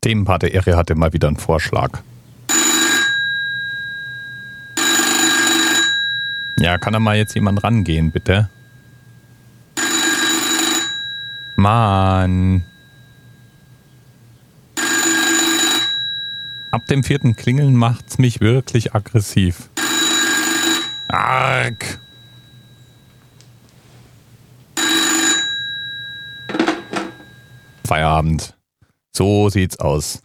Themenpate Eri hatte mal wieder einen Vorschlag. Ja, kann da mal jetzt jemand rangehen, bitte? Mann. Ab dem vierten Klingeln macht's mich wirklich aggressiv. Arg. Feierabend. So sieht's aus.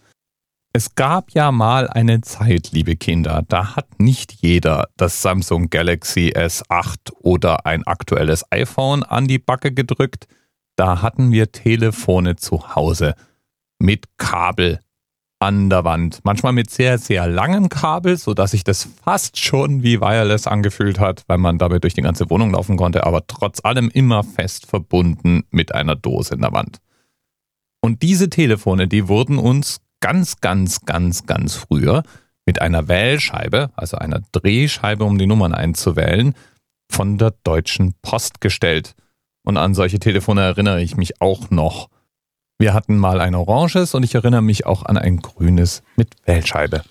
Es gab ja mal eine Zeit, liebe Kinder, da hat nicht jeder das Samsung Galaxy S8 oder ein aktuelles iPhone an die Backe gedrückt. Da hatten wir Telefone zu Hause mit Kabel an der Wand. Manchmal mit sehr, sehr langem Kabel, sodass sich das fast schon wie Wireless angefühlt hat, weil man damit durch die ganze Wohnung laufen konnte, aber trotz allem immer fest verbunden mit einer Dose in der Wand. Und diese Telefone, die wurden uns ganz, ganz, ganz, ganz früher mit einer Wählscheibe, also einer Drehscheibe, um die Nummern einzuwählen, von der Deutschen Post gestellt. Und an solche Telefone erinnere ich mich auch noch. Wir hatten mal ein oranges und ich erinnere mich auch an ein grünes mit Wählscheibe.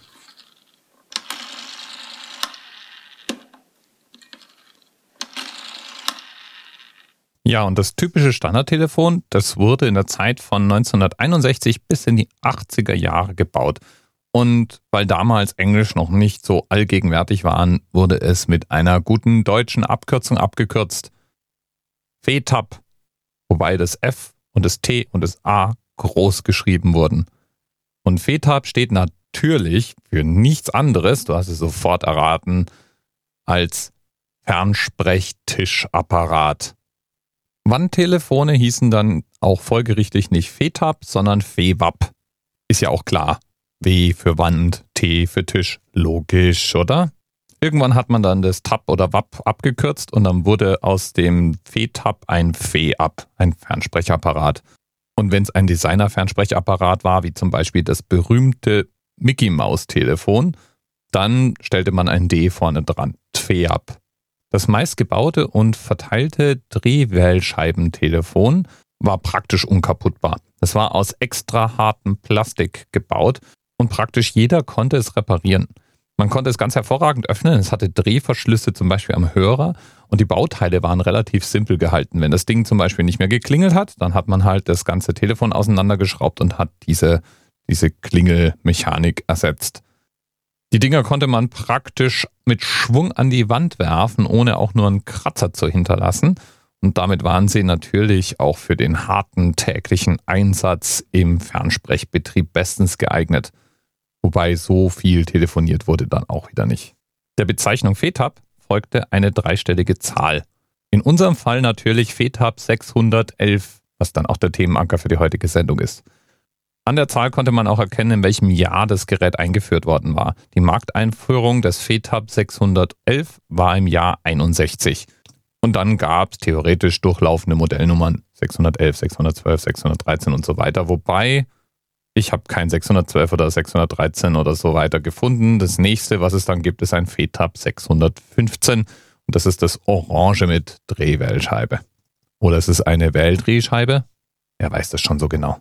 Ja, und das typische Standardtelefon, das wurde in der Zeit von 1961 bis in die 80er Jahre gebaut. Und weil damals Englisch noch nicht so allgegenwärtig waren, wurde es mit einer guten deutschen Abkürzung abgekürzt. FETAP, wobei das F und das T und das A groß geschrieben wurden. Und FETAP steht natürlich für nichts anderes, du hast es sofort erraten, als Fernsprechtischapparat. Wandtelefone hießen dann auch folgerichtig nicht FETAP, sondern FEWAP. Ist ja auch klar. W für Wand, T für Tisch. Logisch, oder? Irgendwann hat man dann das TAP oder WAP abgekürzt und dann wurde aus dem FETAP ein FEAP, ein Fernsprechapparat. Und wenn es ein Designer-Fernsprechapparat war, wie zum Beispiel das berühmte Mickey Maus Telefon, dann stellte man ein D vorne dran, TFEAP. Das meistgebaute und verteilte Drehwählscheibentelefon war praktisch unkaputtbar. Es war aus extra hartem Plastik gebaut und praktisch jeder konnte es reparieren. Man konnte es ganz hervorragend öffnen. Es hatte Drehverschlüsse zum Beispiel am Hörer und die Bauteile waren relativ simpel gehalten. Wenn das Ding zum Beispiel nicht mehr geklingelt hat, dann hat man halt das ganze Telefon auseinandergeschraubt und hat diese, diese Klingelmechanik ersetzt. Die Dinger konnte man praktisch mit Schwung an die Wand werfen, ohne auch nur einen Kratzer zu hinterlassen. Und damit waren sie natürlich auch für den harten täglichen Einsatz im Fernsprechbetrieb bestens geeignet. Wobei so viel telefoniert wurde dann auch wieder nicht. Der Bezeichnung FETAP folgte eine dreistellige Zahl. In unserem Fall natürlich FETAP 611, was dann auch der Themenanker für die heutige Sendung ist. An der Zahl konnte man auch erkennen, in welchem Jahr das Gerät eingeführt worden war. Die Markteinführung des FETAP 611 war im Jahr 61. Und dann gab es theoretisch durchlaufende Modellnummern 611, 612, 613 und so weiter. Wobei ich habe kein 612 oder 613 oder so weiter gefunden. Das nächste, was es dann gibt, ist ein FETAP 615. Und das ist das Orange mit Drehwählscheibe. Oder es ist eine Wähldrehscheibe. Wer weiß das schon so genau.